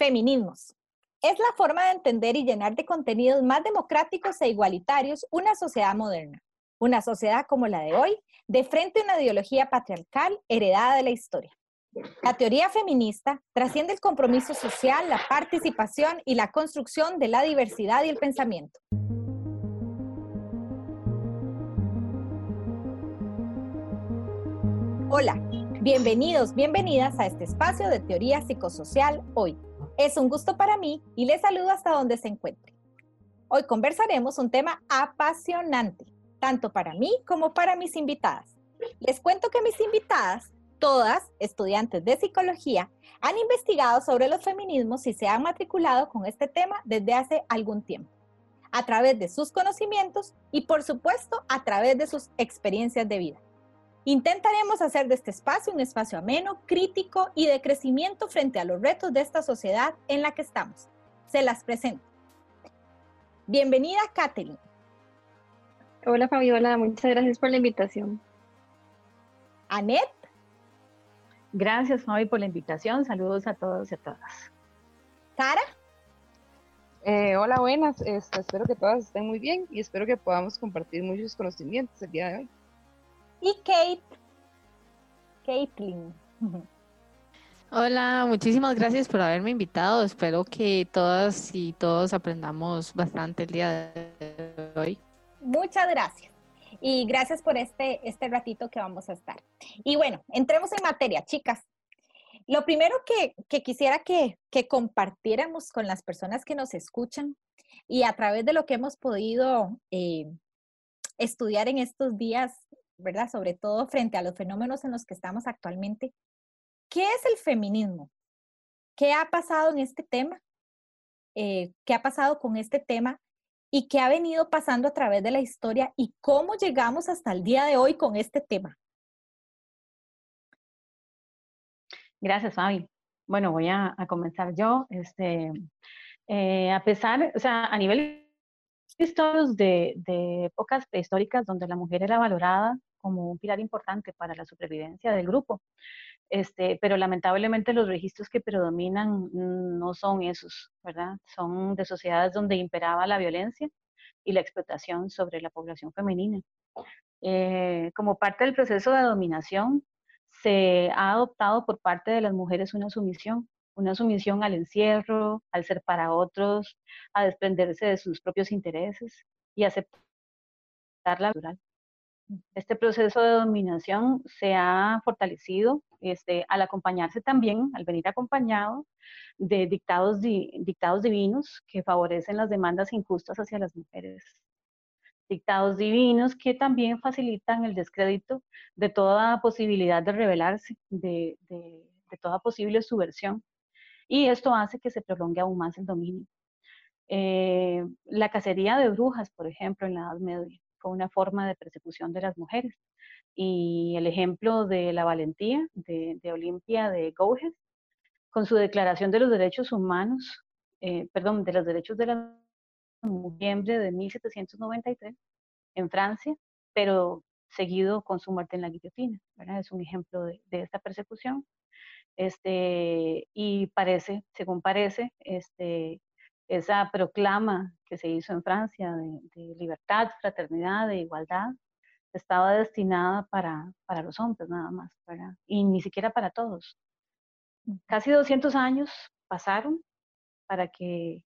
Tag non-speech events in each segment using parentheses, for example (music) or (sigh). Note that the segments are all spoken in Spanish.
Feminismos. Es la forma de entender y llenar de contenidos más democráticos e igualitarios una sociedad moderna, una sociedad como la de hoy, de frente a una ideología patriarcal heredada de la historia. La teoría feminista trasciende el compromiso social, la participación y la construcción de la diversidad y el pensamiento. Hola, bienvenidos, bienvenidas a este espacio de teoría psicosocial hoy. Es un gusto para mí y les saludo hasta donde se encuentre. Hoy conversaremos un tema apasionante, tanto para mí como para mis invitadas. Les cuento que mis invitadas, todas estudiantes de psicología, han investigado sobre los feminismos y se han matriculado con este tema desde hace algún tiempo, a través de sus conocimientos y por supuesto a través de sus experiencias de vida. Intentaremos hacer de este espacio un espacio ameno, crítico y de crecimiento frente a los retos de esta sociedad en la que estamos. Se las presento. Bienvenida, Katherine. Hola, Fabiola. Muchas gracias por la invitación. Anet. Gracias, Fabi, por la invitación. Saludos a todos y a todas. Sara. Eh, hola, buenas. Este, espero que todas estén muy bien y espero que podamos compartir muchos conocimientos el día de hoy y Kate, Caitlin. (laughs) Hola, muchísimas gracias por haberme invitado. Espero que todas y todos aprendamos bastante el día de hoy. Muchas gracias. Y gracias por este, este ratito que vamos a estar. Y bueno, entremos en materia, chicas. Lo primero que, quisiera que, compartiéramos con las personas que nos escuchan y a través de lo que hemos podido eh, estudiar en estos días ¿verdad? Sobre todo frente a los fenómenos en los que estamos actualmente. ¿Qué es el feminismo? ¿Qué ha pasado en este tema? Eh, ¿Qué ha pasado con este tema? ¿Y qué ha venido pasando a través de la historia? ¿Y cómo llegamos hasta el día de hoy con este tema? Gracias, Fabi. Bueno, voy a, comenzar yo. Este, eh, a pesar, o sea, a nivel históricos de, de épocas prehistóricas donde la mujer era valorada como un pilar importante para la supervivencia del grupo. Este, pero lamentablemente los registros que predominan no son esos, ¿verdad? Son de sociedades donde imperaba la violencia y la explotación sobre la población femenina. Eh, como parte del proceso de dominación, se ha adoptado por parte de las mujeres una sumisión, una sumisión al encierro, al ser para otros, a desprenderse de sus propios intereses y aceptar la natural. Este proceso de dominación se ha fortalecido este, al acompañarse también, al venir acompañado de dictados, divinos que favorecen las demandas injustas hacia las mujeres. Dictados divinos que también facilitan el descrédito de toda posibilidad de rebelarse, de, toda posible subversión. Y esto hace que se prolongue aún más el dominio. Eh, la cacería de brujas, por ejemplo, en la Edad Media fue una forma de persecución de las mujeres. Y el ejemplo de la valentía de, Olimpia de Gouges, con su declaración de los derechos humanos, eh, perdón, de los derechos de la mujer de 1793 en Francia, pero seguido con su muerte en la guillotina. Es un ejemplo de, esta persecución. Este, y parece, según parece, este, esa proclama que se hizo en Francia de, libertad, fraternidad, de igualdad, estaba destinada para, para los hombres nada más, y ni siquiera para todos. Casi 200 años pasaron para que,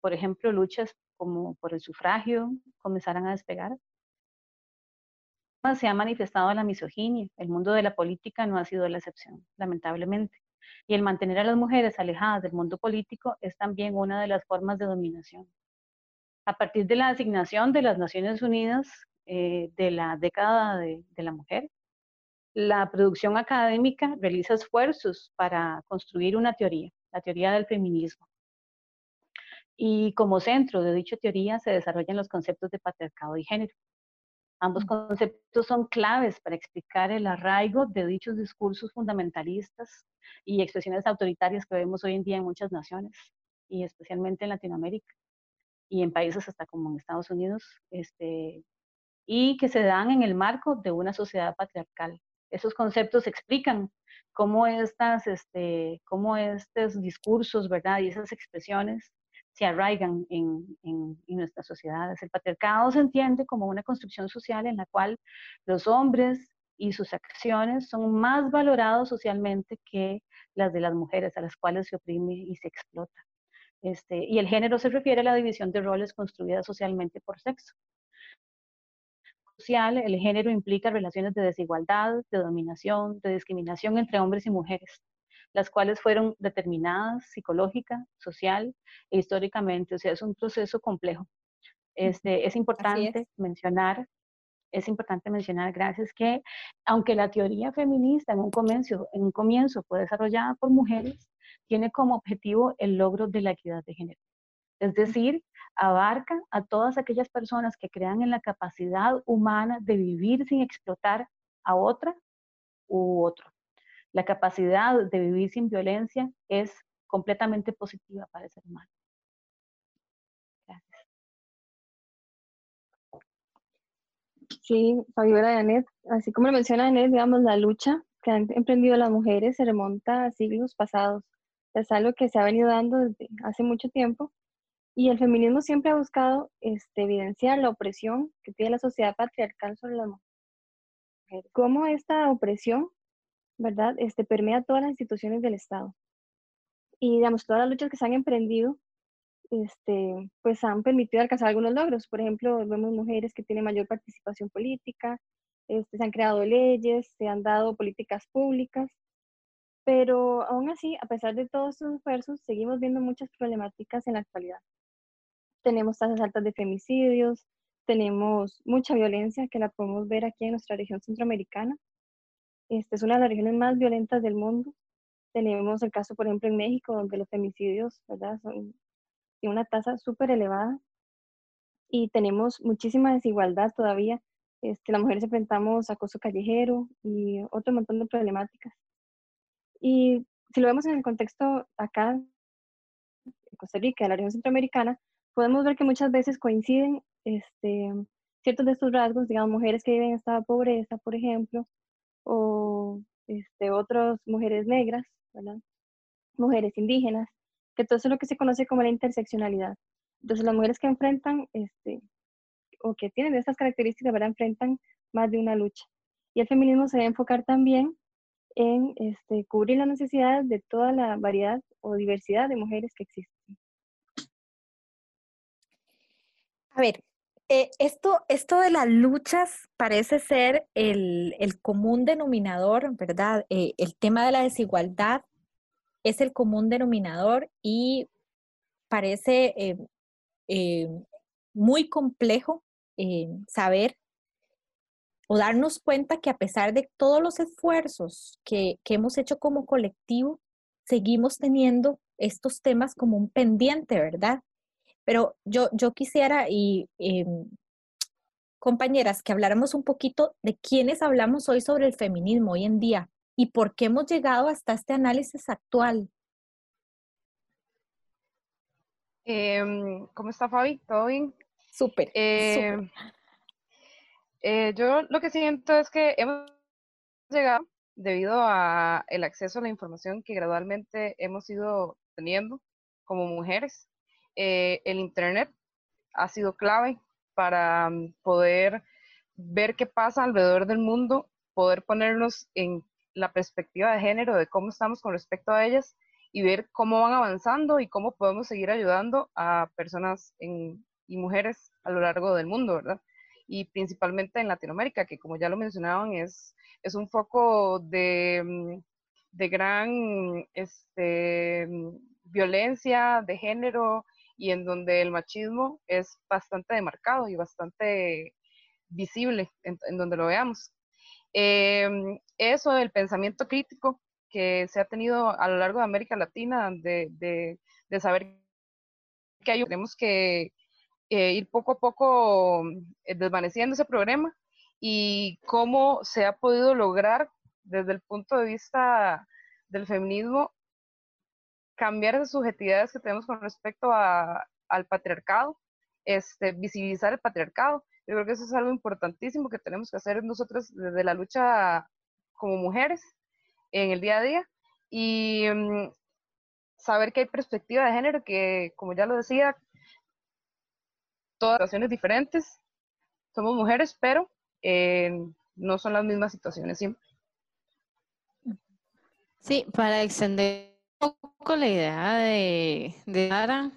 por ejemplo, luchas como por el sufragio comenzaran a despegar. Se ha manifestado la misoginia, el mundo de la política no ha sido la excepción, lamentablemente y el mantener a las mujeres alejadas del mundo político es también una de las formas de dominación. A partir de la asignación de las Naciones Unidas eh, de la década de, la mujer, la producción académica realiza esfuerzos para construir una teoría, la teoría del feminismo. Y como centro de dicha teoría se desarrollan los conceptos de patriarcado y género. Ambos conceptos son claves para explicar el arraigo de dichos discursos fundamentalistas y expresiones autoritarias que vemos hoy en día en muchas naciones y especialmente en Latinoamérica y en países hasta como en Estados Unidos, este, y que se dan en el marco de una sociedad patriarcal esos conceptos explican cómo, estas, este, cómo estos discursos, ¿verdad? Y esas expresiones se arraigan en, en, en, nuestras sociedades. El patriarcado se entiende como una construcción social en la cual los hombres y sus acciones son más valorados socialmente que las de las mujeres a las cuales se oprime y se explota. Este, y el género se refiere a la división de roles construida socialmente por sexo. Social, el género implica relaciones de desigualdad, de dominación, de discriminación entre hombres y mujeres, las cuales fueron determinadas psicológica, social e históricamente. O sea, es un proceso complejo. Este, es importante mencionar es importante mencionar, gracias, que aunque la teoría feminista en un comienzo, en un comienzo fue desarrollada por mujeres, tiene como objetivo el logro de la equidad de género. Es decir, abarca a todas aquellas personas que crean en la capacidad humana de vivir sin explotar a otra u otro. La capacidad de vivir sin violencia es completamente positiva para el ser humano. Sí, Fabiola y Anet, así como lo menciona Anet, digamos, la lucha que han emprendido las mujeres se remonta a siglos pasados. Es algo que se ha venido dando desde hace mucho tiempo y el feminismo siempre ha buscado este, evidenciar la opresión que tiene la sociedad patriarcal sobre las mujeres. Cómo esta opresión, ¿verdad?, este, permea todas las instituciones del Estado. Y, digamos, todas las luchas que se han emprendido este, pues han permitido alcanzar algunos logros. Por ejemplo, vemos mujeres que tienen mayor participación política, este, se han creado leyes, se han dado políticas públicas, pero aún así, a pesar de todos estos esfuerzos, seguimos viendo muchas problemáticas en la actualidad. Tenemos tasas altas de femicidios, tenemos mucha violencia que la podemos ver aquí en nuestra región centroamericana. Esta es una de las regiones más violentas del mundo. Tenemos el caso, por ejemplo, en México, donde los femicidios ¿verdad? son tiene una tasa súper elevada y tenemos muchísima desigualdad todavía. Este, las mujeres enfrentamos acoso callejero y otro montón de problemáticas. Y si lo vemos en el contexto acá, en Costa Rica, de la región centroamericana, podemos ver que muchas veces coinciden este, ciertos de estos rasgos, digamos, mujeres que viven en estado de pobreza, por ejemplo, o este, otras mujeres negras, mujeres indígenas, que todo eso es lo que se conoce como la interseccionalidad. Entonces, las mujeres que enfrentan, este, o que tienen estas características, ¿verdad? enfrentan más de una lucha. Y el feminismo se debe enfocar también en este, cubrir las necesidades de toda la variedad o diversidad de mujeres que existen. A ver, eh, esto, esto de las luchas parece ser el, el común denominador, ¿verdad? Eh, el tema de la desigualdad es el común denominador y parece eh, muy complejo saber o darnos cuenta que a pesar de todos los esfuerzos que, hemos hecho como colectivo, seguimos teniendo estos temas como un pendiente, ¿verdad? Pero yo, yo quisiera, y compañeras, que habláramos un poquito de quiénes hablamos hoy sobre el feminismo hoy en día, y por qué hemos llegado hasta este análisis actual. Em, ¿Cómo está Fabi? ¿Todo bien? Súper. Eh, eh, yo lo que siento es que hemos llegado debido a el acceso a la información que gradualmente hemos ido teniendo como mujeres. Eh, el Internet ha sido clave para mm, poder ver qué pasa alrededor del mundo, poder ponernos en la perspectiva de género, de cómo estamos con respecto a ellas y ver cómo van avanzando y cómo podemos seguir ayudando a personas y mujeres a lo largo del mundo, ¿verdad? Y principalmente en Latinoamérica, que como ya lo mencionaban, es, es un foco de, mm, de gran este, violencia de género y en donde el machismo es bastante demarcado y bastante visible en donde lo veamos. Em, eso del pensamiento crítico que se ha tenido a lo largo de América Latina, de, de, saber que hay, tenemos que eh, ir poco a poco eh, desvaneciendo ese problema y cómo se ha podido lograr desde el punto de vista del feminismo cambiar esas subjetividades que tenemos con respecto al patriarcado, este, visibilizar el patriarcado yo creo que eso es algo importantísimo que tenemos que hacer nosotros desde la lucha como mujeres en el día a día y mm, saber que hay perspectiva de género, que como ya lo decía, todas situaciones diferentes, somos mujeres, pero eh, no son las mismas situaciones siempre. Sí, para extender poco la idea de, de Sara,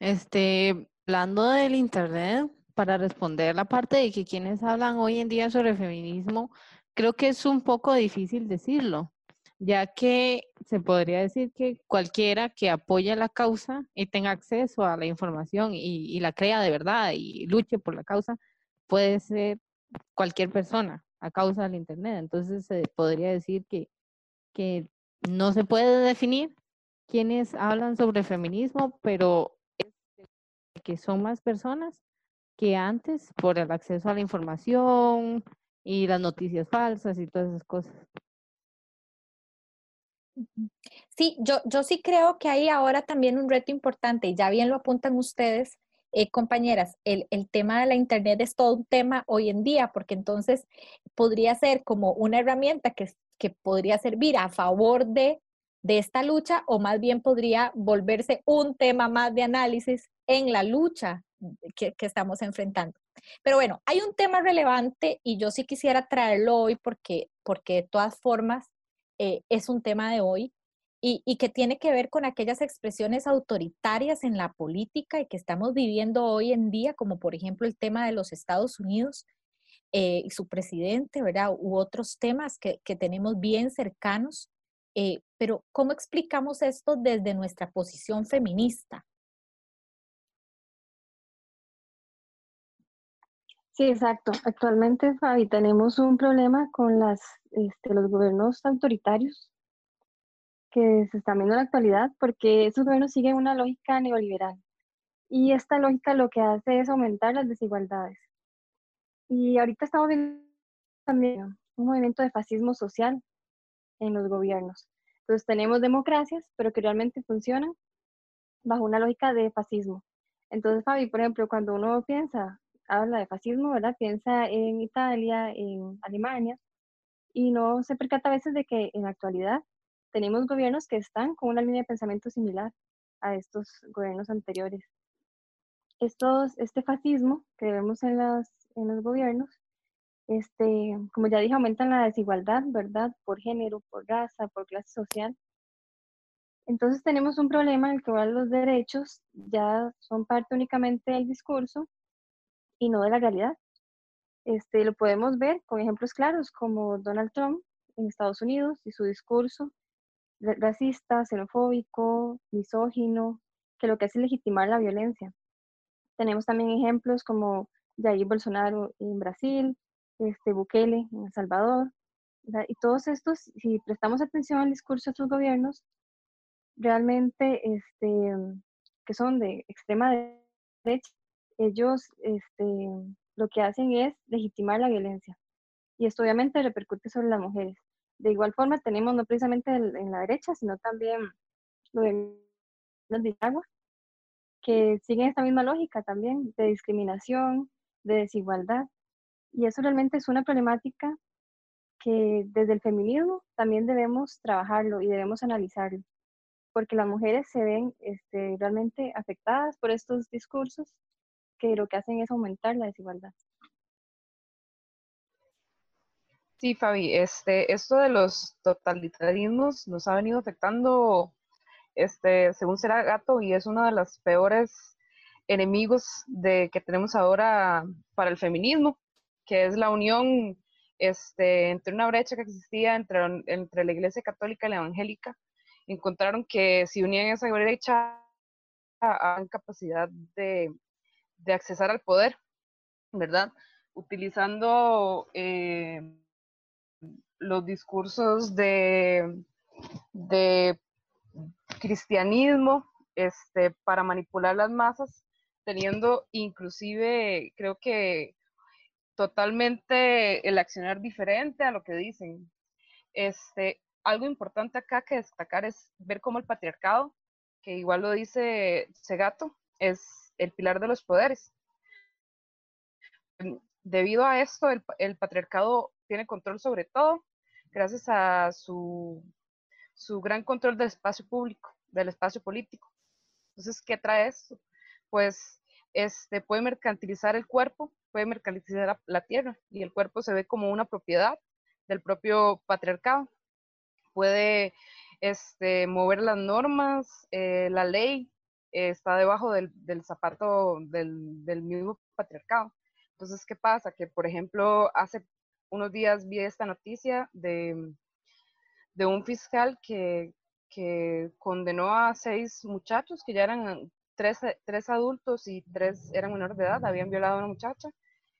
este, hablando del Internet, para responder la parte de que quienes hablan hoy en día sobre feminismo, creo que es un poco difícil decirlo, ya que se podría decir que cualquiera que apoya la causa y tenga acceso a la información y, la crea de verdad y luche por la causa, puede ser cualquier persona a causa del Internet. Entonces se podría decir que, que no se puede definir quienes hablan sobre feminismo, pero que son más personas que antes por el acceso a la información y las noticias falsas y todas esas cosas. Sí, yo, yo sí creo que hay ahora también un reto importante, ya bien lo apuntan ustedes, eh, compañeras, el, el, tema de la Internet es todo un tema hoy en día, porque entonces podría ser como una herramienta que, que podría servir a favor de, de esta lucha o más bien podría volverse un tema más de análisis en la lucha que, que estamos enfrentando. Pero bueno, hay un tema relevante y yo sí quisiera traerlo hoy porque, porque de todas formas eh, es un tema de hoy y, y, que tiene que ver con aquellas expresiones autoritarias en la política y que estamos viviendo hoy en día, como por ejemplo el tema de los Estados Unidos eh, y su presidente, ¿verdad? U otros temas que, que tenemos bien cercanos. Eh, pero ¿cómo explicamos esto desde nuestra posición feminista? Sí, exacto. Actualmente, Fabi, tenemos un problema con este, los gobiernos autoritarios que se están viendo en la actualidad porque esos gobiernos siguen una lógica neoliberal. Y esta lógica lo que hace es aumentar las desigualdades. Y ahorita estamos viendo también un movimiento de fascismo social en los gobiernos. Entonces tenemos democracias, pero que realmente funcionan bajo una lógica de fascismo. Entonces, Fabi, por ejemplo, cuando uno piensa habla de fascismo, ¿verdad? Piensa en Italia, en Alemania, y no se percata a veces de que en la actualidad tenemos gobiernos que están con una línea de pensamiento similar a estos gobiernos anteriores. Estos, este fascismo que vemos en, las, en los gobiernos, este, como ya dije, aumentan la desigualdad, ¿verdad? Por género, por raza, por clase social. Entonces tenemos un problema en el que los derechos ya son parte únicamente del discurso y no de la realidad. Este, lo podemos ver con ejemplos claros como Donald Trump en Estados Unidos y su discurso racista, xenofóbico, misógino, que lo que hace es legitimar la violencia. Tenemos también ejemplos como Jair Bolsonaro en Brasil, este, Bukele en El Salvador, y todos estos, si prestamos atención al discurso de estos gobiernos, realmente este, que son de extrema derecha, ellos este, lo que hacen es legitimar la violencia. Y esto obviamente repercute sobre las mujeres. De igual forma tenemos no precisamente en la derecha, sino también los de agua, que siguen esta misma lógica también de discriminación, de desigualdad. Y eso realmente es una problemática que desde el feminismo también debemos trabajarlo y debemos analizarlo, porque las mujeres se ven este, realmente afectadas por estos discursos que lo que hacen es aumentar la desigualdad. Sí, Fabi, este, esto de los totalitarismos nos ha venido afectando, este, según será gato, y es uno de los peores enemigos de, que tenemos ahora para el feminismo, que es la unión este, entre una brecha que existía entre, entre la Iglesia Católica y la Evangélica. Encontraron que si unían esa brecha, a capacidad de, de accesar al poder, ¿verdad? Utilizando eh, los discursos de, de cristianismo este, para manipular las masas, teniendo inclusive, creo que totalmente el accionar diferente a lo que dicen. Este, algo importante acá que destacar es ver cómo el patriarcado, que igual lo dice Segato, es el pilar de los poderes. Debido a esto, el, patriarcado tiene control sobre todo, gracias a su, su gran control del espacio público, del espacio político. Entonces, ¿qué trae esto? Pues este, puede mercantilizar el cuerpo, puede mercantilizar la, tierra y el cuerpo se ve como una propiedad del propio patriarcado. Puede este, mover las normas, eh, la ley eh, está debajo del, zapato del, del, mismo patriarcado. Entonces, ¿qué pasa? Que, por ejemplo, hace unos días vi esta noticia de, de un fiscal que, que condenó a seis muchachos que ya eran tres, tres, adultos y tres eran menores de edad, habían violado a una muchacha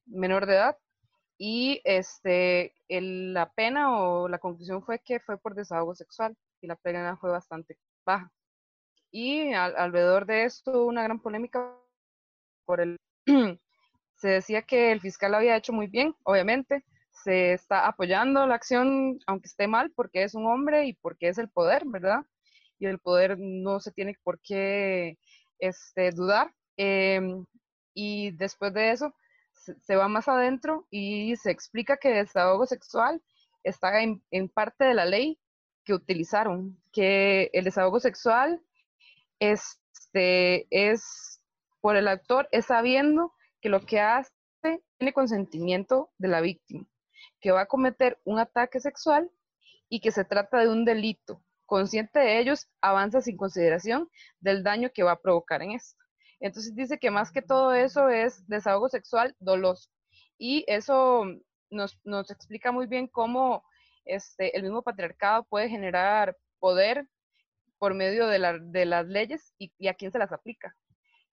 menor de edad y este, la pena o la conclusión fue que fue por desahogo sexual y la pena fue bastante baja. Y alrededor de esto una gran polémica por el... (clears throat) se decía que el fiscal había hecho muy bien, obviamente, se está apoyando la acción, aunque esté mal, porque es un hombre y porque es el poder, ¿verdad? Y el poder no se tiene por qué este, dudar. Em, y después de eso, se, va más adentro y se explica que el desahogo sexual está en, parte de la ley que utilizaron, que el desahogo sexual este, es por el actor, es sabiendo que lo que hace tiene consentimiento de la víctima, que va a cometer un ataque sexual y que se trata de un delito. Consciente de ellos, avanza sin consideración del daño que va a provocar en esto. Entonces dice que más que todo eso es desahogo sexual doloso. Y eso nos, explica muy bien cómo este, el mismo patriarcado puede generar poder por medio de, las leyes y, a quién se las aplica.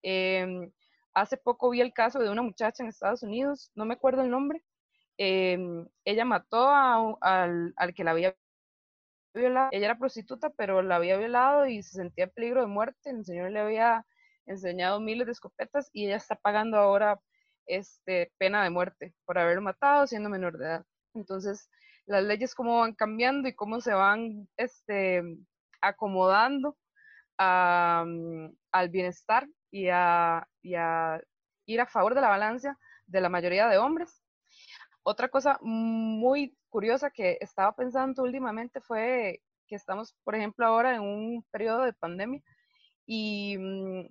Em, hace poco vi el caso de una muchacha en Estados Unidos, no me acuerdo el nombre, em, ella mató al, al, que la había violado, ella era prostituta, pero la había violado y se sentía en peligro de muerte, el señor le había enseñado miles de escopetas y ella está pagando ahora este, pena de muerte por haberlo matado siendo menor de edad. Entonces, las leyes cómo van cambiando y cómo se van este, acomodando mm, al bienestar y a, y a ir a favor de la balanza de la mayoría de hombres. Otra cosa muy curiosa que estaba pensando últimamente fue que estamos, por ejemplo, ahora en un periodo de pandemia y mm,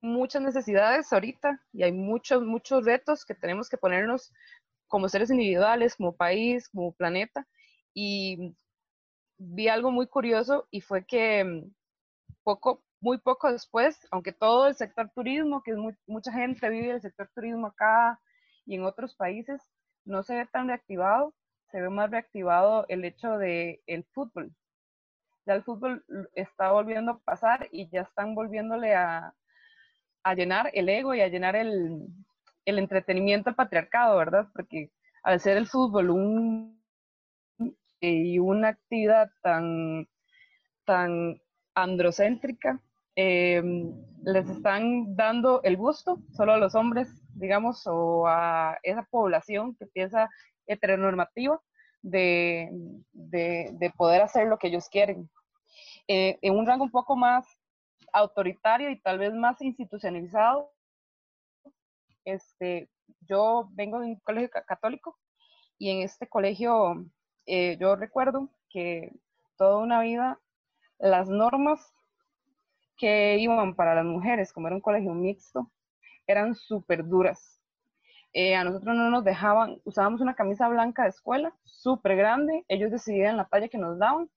muchas necesidades ahorita y hay muchos, muchos retos que tenemos que ponernos como seres individuales, como país, como planeta. Y vi algo muy curioso y fue que mm, poco, muy poco después, aunque todo el sector turismo, que es mucha gente vive el sector turismo acá y en otros países, no se ve tan reactivado, se ve más reactivado el hecho de el fútbol. Ya el fútbol está volviendo a pasar y ya están volviéndole a, llenar el ego y a llenar el, el entretenimiento al patriarcado, ¿verdad? Porque al ser el fútbol un, y una actividad tan, tan androcéntrica, em, les están dando el gusto solo a los hombres, digamos, o a esa población que piensa heteronormativa de, de, de poder hacer lo que ellos quieren. Eh, en un rango un poco más autoritario y tal vez más institucionalizado. Este, yo vengo de un colegio católico y en este colegio eh, yo recuerdo que toda una vida las normas que iban para las mujeres, como era un colegio mixto, eran súper duras. Eh, a nosotros no nos dejaban, usábamos una camisa blanca de escuela, súper grande, ellos decidían la talla que nos daban,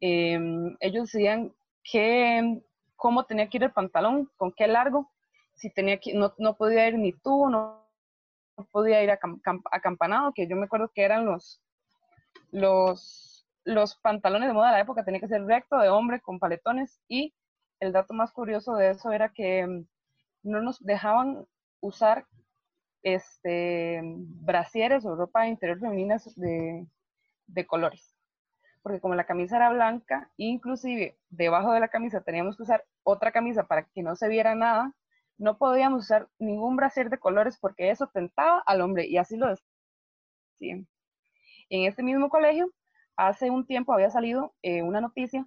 em, ellos decidían qué cómo tenía que ir el pantalón, con qué largo, si tenía que, no, no podía ir ni tú, no, podía ir acampanado, que yo me acuerdo que eran los, los, los pantalones de moda de la época, tenía que ser recto de hombre con paletones y el dato más curioso de eso era que mm, no nos dejaban usar este brasieres o ropa interior femenina de, colores porque como la camisa era blanca, inclusive debajo de la camisa teníamos que usar otra camisa para que no se viera nada, no podíamos usar ningún brasier de colores porque eso tentaba al hombre y así lo decían. En este mismo colegio, hace un tiempo había salido eh, una noticia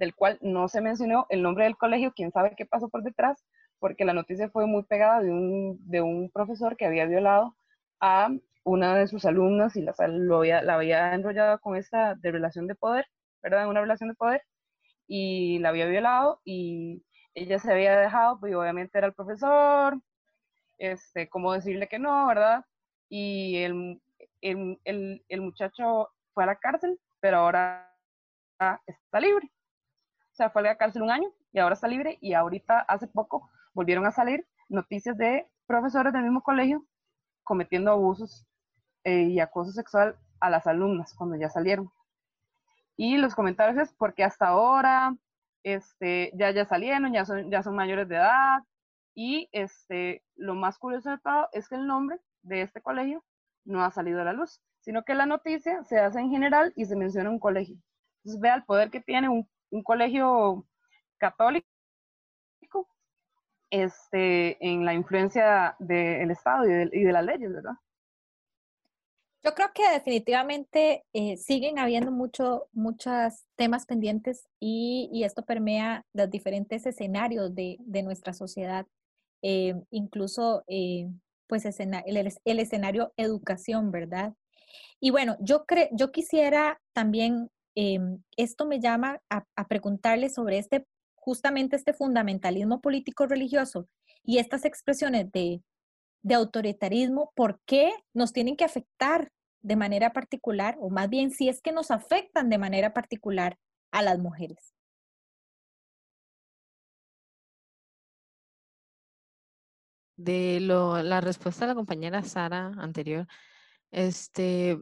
del cual no se mencionó el nombre del colegio, quién sabe qué pasó por detrás, porque la noticia fue muy pegada de un, de un profesor que había violado a una de sus alumnas y la, había, la había enrollado con esta de relación de poder, ¿verdad? Una relación de poder y la había violado y ella se había dejado, pues obviamente era el profesor, este, cómo decirle que no, ¿verdad? Y el, el, el, el muchacho fue a la cárcel, pero ahora está libre. O sea, fue a la cárcel un año y ahora está libre y ahorita hace poco volvieron a salir noticias de profesores del mismo colegio cometiendo abusos eh, y acoso sexual a las alumnas cuando ya salieron. Y los comentarios es porque hasta ahora este, ya, ya salieron, ya son, ya son mayores de edad. Y este, lo más curioso de todo es que el nombre de este colegio no ha salido a la luz, sino que la noticia se hace en general y se menciona un colegio. Entonces vea el poder que tiene un, un colegio católico este, en la influencia del Estado y de, y de, las leyes, ¿verdad? Yo creo que definitivamente eh, siguen habiendo mucho, muchos temas pendientes y, y, esto permea los diferentes escenarios de, de nuestra sociedad, eh, incluso eh, pues escena, el, el, escenario educación, ¿verdad? Y bueno, yo, cre yo quisiera también, em, esto me llama a, a preguntarle sobre este justamente este fundamentalismo político religioso y estas expresiones de, de autoritarismo, ¿por qué nos tienen que afectar de manera particular, o más bien si es que nos afectan de manera particular a las mujeres? De lo, la respuesta de la compañera Sara anterior, este,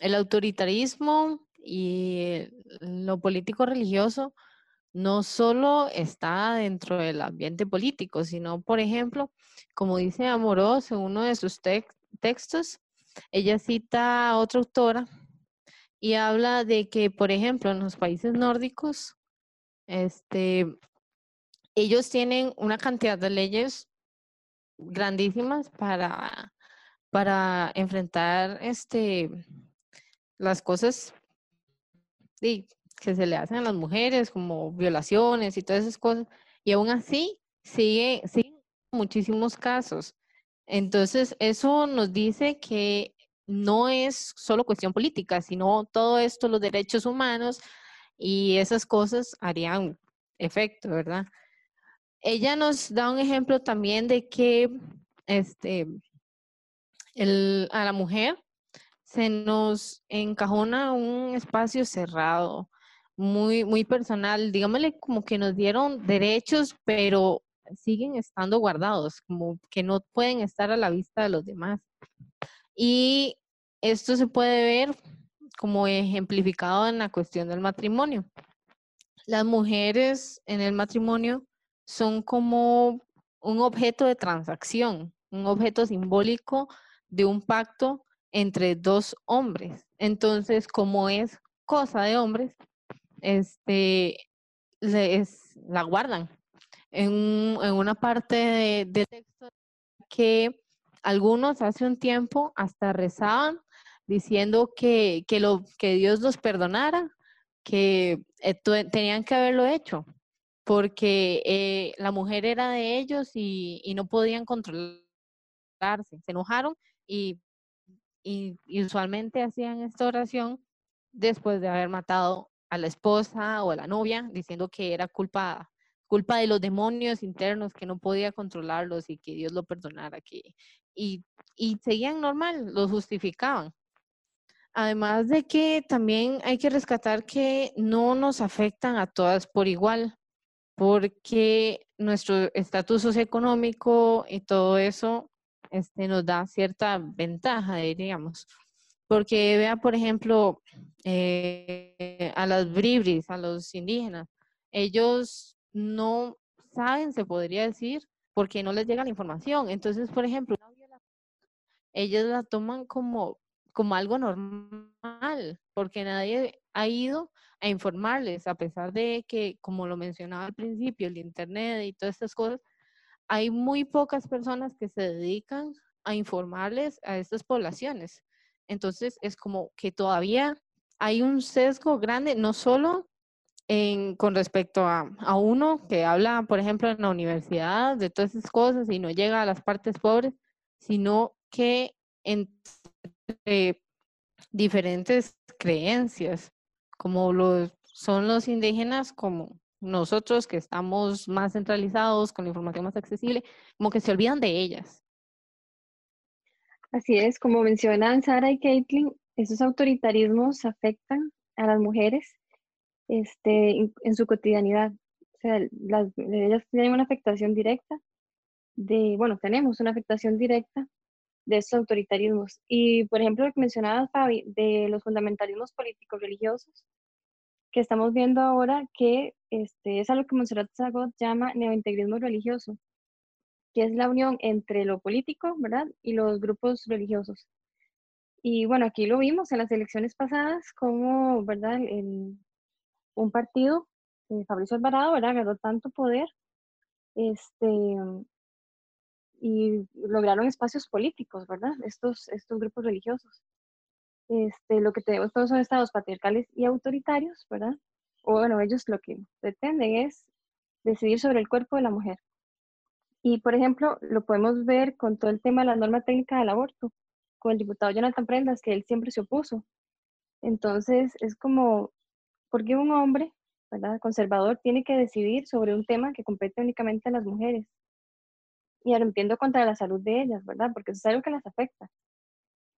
el autoritarismo y lo político religioso no solo está dentro del ambiente político, sino, por ejemplo, como dice Amorós en uno de sus textos, ella cita a otra autora y habla de que, por ejemplo, en los países nórdicos, este, ellos tienen una cantidad de leyes grandísimas para, para enfrentar este, las cosas que se le hacen a las mujeres, como violaciones y todas esas cosas, y aún así sigue, siguen muchísimos casos. Entonces, eso nos dice que no es solo cuestión política, sino todo esto, los derechos humanos y esas cosas harían efecto, ¿verdad? Ella nos da un ejemplo también de que este, a la mujer se nos encajona un espacio cerrado, muy, muy personal, digámosle como que nos dieron derechos, pero siguen estando guardados, como que no pueden estar a la vista de los demás. Y esto se puede ver como ejemplificado en la cuestión del matrimonio. Las mujeres en el matrimonio son como un objeto de transacción, un objeto simbólico de un pacto entre dos hombres. Entonces, como es cosa de hombres, este, la guardan. En, una parte de, de, texto que algunos hace un tiempo hasta rezaban diciendo que, que, lo, que Dios los perdonara, que eh, tenían que haberlo hecho, porque eh, la mujer era de ellos y, no podían controlarse. Se enojaron y, y, usualmente hacían esta oración después de haber matado a la esposa o a la novia diciendo que era culpa, culpa de los demonios internos, que no podía controlarlos y que Dios lo perdonara. Que, y, y seguían normal, lo justificaban. Además de que también hay que rescatar que no nos afectan a todas por igual, porque nuestro estatus socioeconómico y todo eso este, nos da cierta ventaja, diríamos. Porque vea, por ejemplo, eh, a las bribris, a los indígenas, ellos no saben, se podría decir, porque no les llega la información. Entonces, por ejemplo, ellos la toman como, como algo normal, porque nadie ha ido a informarles, a pesar de que, como lo mencionaba al principio, el Internet y todas estas cosas, hay muy pocas personas que se dedican a informarles a estas poblaciones. Entonces es como que todavía hay un sesgo grande, no solo con respecto a, uno que habla, por ejemplo, en la universidad de todas esas cosas y no llega a las partes pobres, sino que en entre diferentes creencias, como lo son los indígenas, como nosotros que estamos más centralizados, con la información más accesible, como que se olvidan de ellas. Así es, como mencionan Sara y Caitlin, esos autoritarismos afectan a las mujeres este, en, su cotidianidad. O sea, las, ellas tienen una afectación directa de, bueno, tenemos una afectación directa de esos autoritarismos. Y, por ejemplo, lo que mencionaba Fabi, de los fundamentalismos políticos religiosos, que estamos viendo ahora que este, es algo que Monserrat Zagot llama neointegrismo religioso, que es la unión entre lo político, ¿verdad? Y los grupos religiosos. Y bueno, aquí lo vimos en las elecciones pasadas, como, ¿verdad? un partido, eh, Fabricio Alvarado, ¿verdad? Ganó tanto poder este, y lograron espacios políticos, ¿verdad? Estos, estos grupos religiosos. Este, lo que tenemos todos son estados patriarcales y autoritarios, ¿verdad? O bueno, ellos lo que pretenden es decidir sobre el cuerpo de la mujer. Y, por ejemplo, lo podemos ver con todo el tema de la norma técnica del aborto, con el diputado Jonathan Prendas, que él siempre se opuso. Entonces, es como, ¿por qué un hombre, ¿verdad? conservador, tiene que decidir sobre un tema que compete únicamente a las mujeres? Y arrempiendo contra la salud de ellas, ¿verdad? Porque eso es algo que las afecta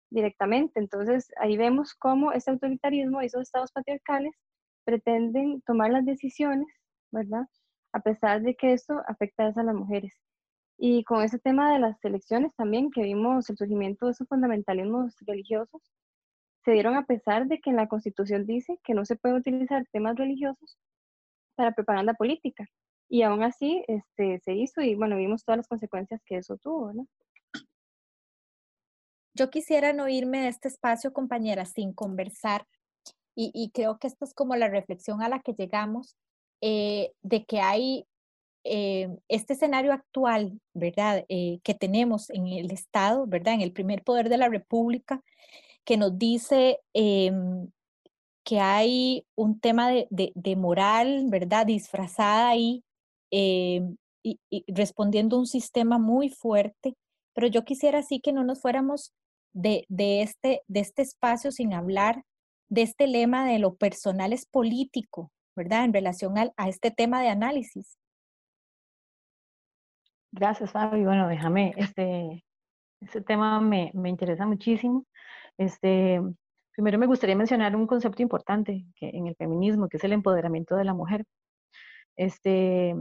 directamente. Entonces, ahí vemos cómo ese autoritarismo y esos estados patriarcales pretenden tomar las decisiones, ¿verdad? A pesar de que esto afecta a las mujeres. Y con ese tema de las elecciones también, que vimos el surgimiento de esos fundamentalismos religiosos, se dieron a pesar de que en la Constitución dice que no se puede utilizar temas religiosos para propaganda política. Y aún así este, se hizo y bueno, vimos todas las consecuencias que eso tuvo, ¿no? Yo quisiera no irme de este espacio, compañera, sin conversar, y, creo que esta es como la reflexión a la que llegamos, eh, de que hay eh, este escenario actual, ¿verdad?, eh, que tenemos en el Estado, ¿verdad?, en el primer poder de la República, que nos dice em, que hay un tema de, de, moral, ¿verdad?, disfrazada ahí, em, y, y, respondiendo a un sistema muy fuerte, pero yo quisiera así que no nos fuéramos de, este, de este espacio sin hablar de este lema de lo personal es político, ¿verdad? En relación a, este tema de análisis. Gracias, Fabi. Bueno, déjame, este, este tema me, me, interesa muchísimo. Este, primero me gustaría mencionar un concepto importante que, en el feminismo, que es el empoderamiento de la mujer. Este,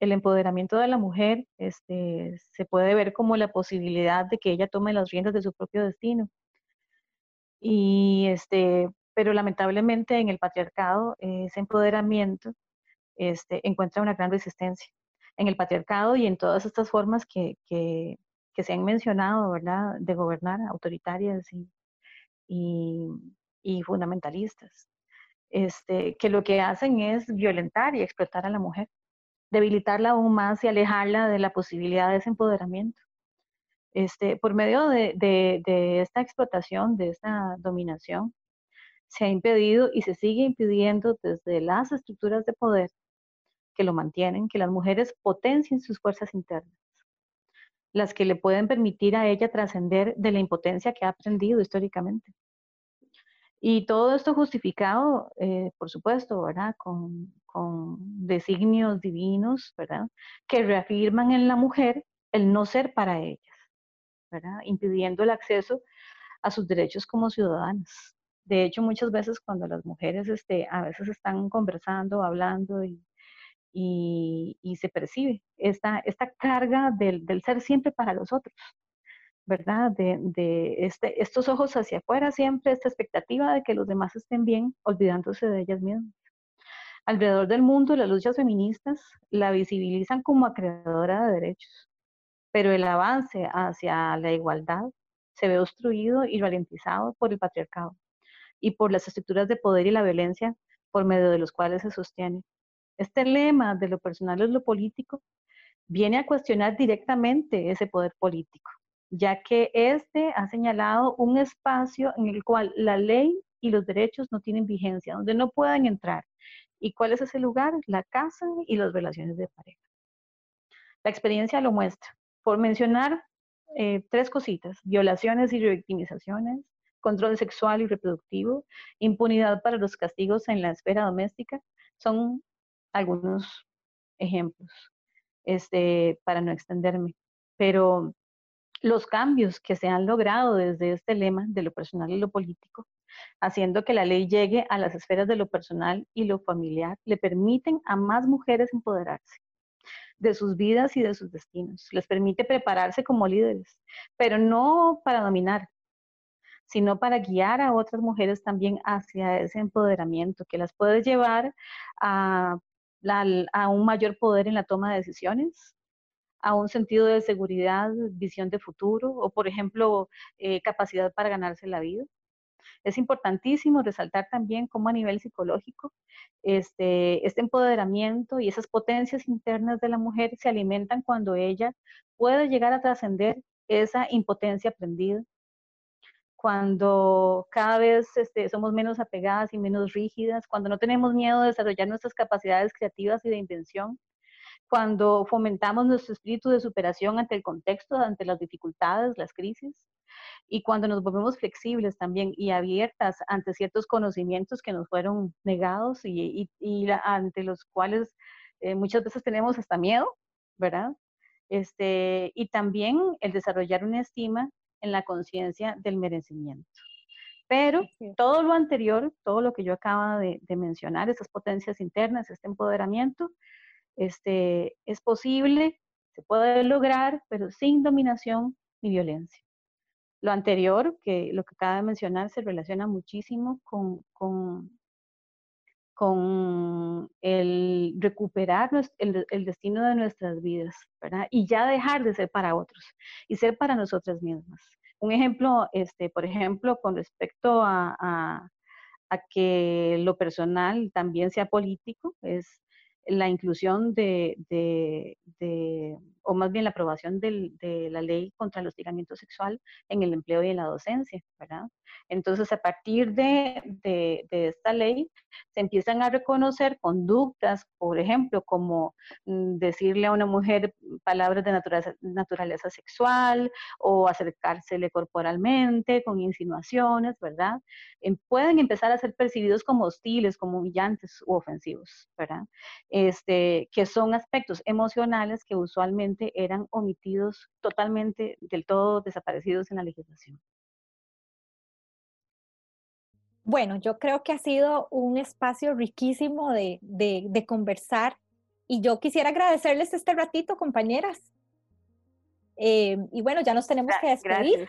el empoderamiento de la mujer este, se puede ver como la posibilidad de que ella tome las riendas de su propio destino. Y este, pero lamentablemente en el patriarcado ese empoderamiento este, encuentra una gran resistencia. En el patriarcado y en todas estas formas que, se han mencionado, ¿verdad?, de gobernar, autoritarias y, y, y fundamentalistas, este, que lo que hacen es violentar y explotar a la mujer debilitarla aún más y alejarla de la posibilidad de ese empoderamiento. Este, por medio de, de, esta explotación, de esta dominación, se ha impedido y se sigue impidiendo desde las estructuras de poder que lo mantienen, que las mujeres potencien sus fuerzas internas, las que le pueden permitir a ella trascender de la impotencia que ha aprendido históricamente. Y todo esto justificado, eh, por supuesto, ¿verdad? Con, con designios divinos, ¿verdad? Que reafirman en la mujer el no ser para ellas, ¿verdad? Impidiendo el acceso a sus derechos como ciudadanas. De hecho, muchas veces cuando las mujeres este, a veces están conversando, hablando y, y, se percibe esta, esta carga del, del, ser siempre para los otros, ¿verdad? De, de este, estos ojos hacia afuera siempre, esta expectativa de que los demás estén bien, olvidándose de ellas mismas. Alrededor del mundo, las luchas feministas la visibilizan como creadora de derechos, pero el avance hacia la igualdad se ve obstruido y ralentizado por el patriarcado y por las estructuras de poder y la violencia por medio de los cuales se sostiene. Este lema de lo personal es lo político viene a cuestionar directamente ese poder político, ya que este ha señalado un espacio en el cual la ley y los derechos no tienen vigencia, donde no pueden entrar ¿Y cuál es ese lugar? La casa y las relaciones de pareja. La experiencia lo muestra. Por mencionar eh, tres cositas, violaciones y revictimizaciones, control sexual y reproductivo, impunidad para los castigos en la esfera doméstica, son algunos ejemplos, este, para no extenderme. Pero los cambios que se han logrado desde este lema de lo personal y lo político, haciendo que la ley llegue a las esferas de lo personal y lo familiar, le permiten a más mujeres empoderarse de sus vidas y de sus destinos. Les permite prepararse como líderes, pero no para dominar, sino para guiar a otras mujeres también hacia ese empoderamiento que las puede llevar a, un mayor poder en la toma de decisiones, a un sentido de seguridad, visión de futuro o, por ejemplo, eh, capacidad para ganarse la vida. Es importantísimo resaltar también cómo a nivel psicológico este, este empoderamiento y esas potencias internas de la mujer se alimentan cuando ella puede llegar a trascender esa impotencia aprendida, cuando cada vez este, somos menos apegadas y menos rígidas, cuando no tenemos miedo de desarrollar nuestras capacidades creativas y de invención, cuando fomentamos nuestro espíritu de superación ante el contexto, ante las dificultades, las crisis, y cuando nos volvemos flexibles también y abiertas ante ciertos conocimientos que nos fueron negados y, ante los cuales eh, muchas veces tenemos hasta miedo, ¿verdad? Este, y también el desarrollar una estima en la conciencia del merecimiento. Pero todo lo anterior, todo lo que yo acaba de, de mencionar, esas potencias internas, este empoderamiento, este, es posible, se puede lograr, pero sin dominación ni violencia. Lo anterior, que lo que acaba de mencionar, se relaciona muchísimo con, con, con el recuperar el, el, destino de nuestras vidas, ¿verdad? Y ya dejar de ser para otros y ser para nosotras mismas. Un ejemplo, este, por ejemplo, con respecto a, a, que lo personal también sea político, es la inclusión de o más bien la aprobación del, de la ley contra el hostigamiento sexual en el empleo y en la docencia, ¿verdad? Entonces, a partir de, de, esta ley, se empiezan a reconocer conductas, por ejemplo, como mm, decirle a una mujer palabras de naturaleza, naturaleza sexual o acercársele corporalmente con insinuaciones, ¿verdad? Em, pueden empezar a ser percibidos como hostiles, como humillantes u ofensivos, ¿verdad? Este, que son aspectos emocionales que usualmente eran omitidos totalmente, del todo desaparecidos en la legislación. Bueno, yo creo que ha sido un espacio riquísimo de, de, conversar y yo quisiera agradecerles este ratito, compañeras. Eh, y bueno, ya nos tenemos que despedir.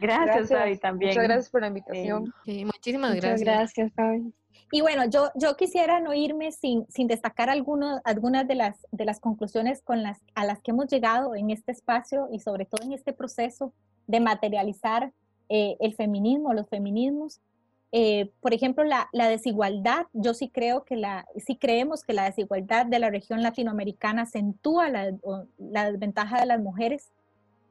Gracias, (laughs) Fabi, también. Muchas gracias por la invitación. Sí, muchísimas gracias. gracias, Fabi. Y bueno, yo, yo quisiera no irme sin, sin destacar algunos, algunas de las, de las conclusiones con las, a las que hemos llegado en este espacio y sobre todo en este proceso de materializar eh, el feminismo, los feminismos. Eh, por ejemplo, la, desigualdad, yo sí creo que la, sí creemos que la desigualdad de la región latinoamericana acentúa la, la desventaja de las mujeres,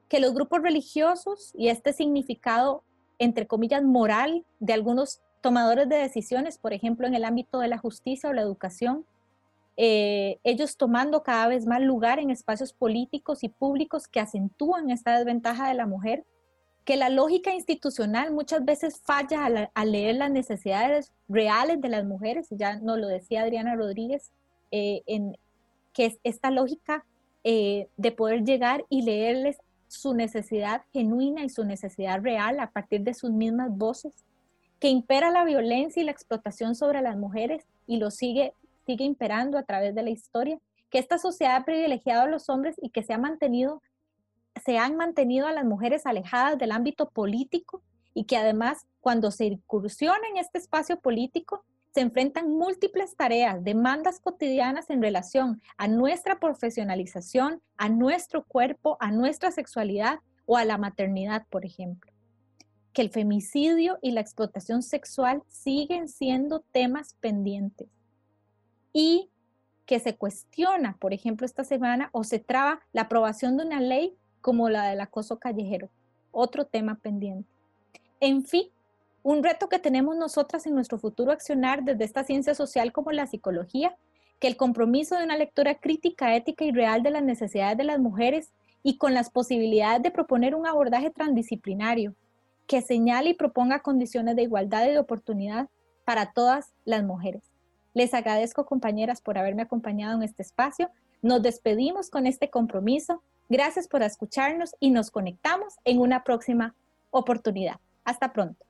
que los grupos religiosos y este significado, entre comillas, moral de algunos tomadores de decisiones, por ejemplo, en el ámbito de la justicia o la educación, eh, ellos tomando cada vez más lugar en espacios políticos y públicos que acentúan esta desventaja de la mujer, que la lógica institucional muchas veces falla al, leer las necesidades reales de las mujeres, ya nos lo decía Adriana Rodríguez, eh, que es esta lógica eh, de poder llegar y leerles su necesidad genuina y su necesidad real a partir de sus mismas voces, que impera la violencia y la explotación sobre las mujeres y lo sigue, sigue imperando a través de la historia, que esta sociedad ha privilegiado a los hombres y que se ha mantenido se han mantenido a las mujeres alejadas del ámbito político y que además cuando se incursiona en este espacio político se enfrentan múltiples tareas, demandas cotidianas en relación a nuestra profesionalización, a nuestro cuerpo, a nuestra sexualidad o a la maternidad, por ejemplo. Que el femicidio y la explotación sexual siguen siendo temas pendientes y que se cuestiona, por ejemplo, esta semana o se traba la aprobación de una ley como la del acoso callejero, otro tema pendiente. En fin, un reto que tenemos nosotras en nuestro futuro accionar desde esta ciencia social como la psicología, que el compromiso de una lectura crítica, ética y real de las necesidades de las mujeres y con las posibilidades de proponer un abordaje transdisciplinario que señale y proponga condiciones de igualdad y de oportunidad para todas las mujeres. Les agradezco, compañeras, por haberme acompañado en este espacio. Nos despedimos con este compromiso. Gracias por escucharnos y nos conectamos en una próxima oportunidad. Hasta pronto.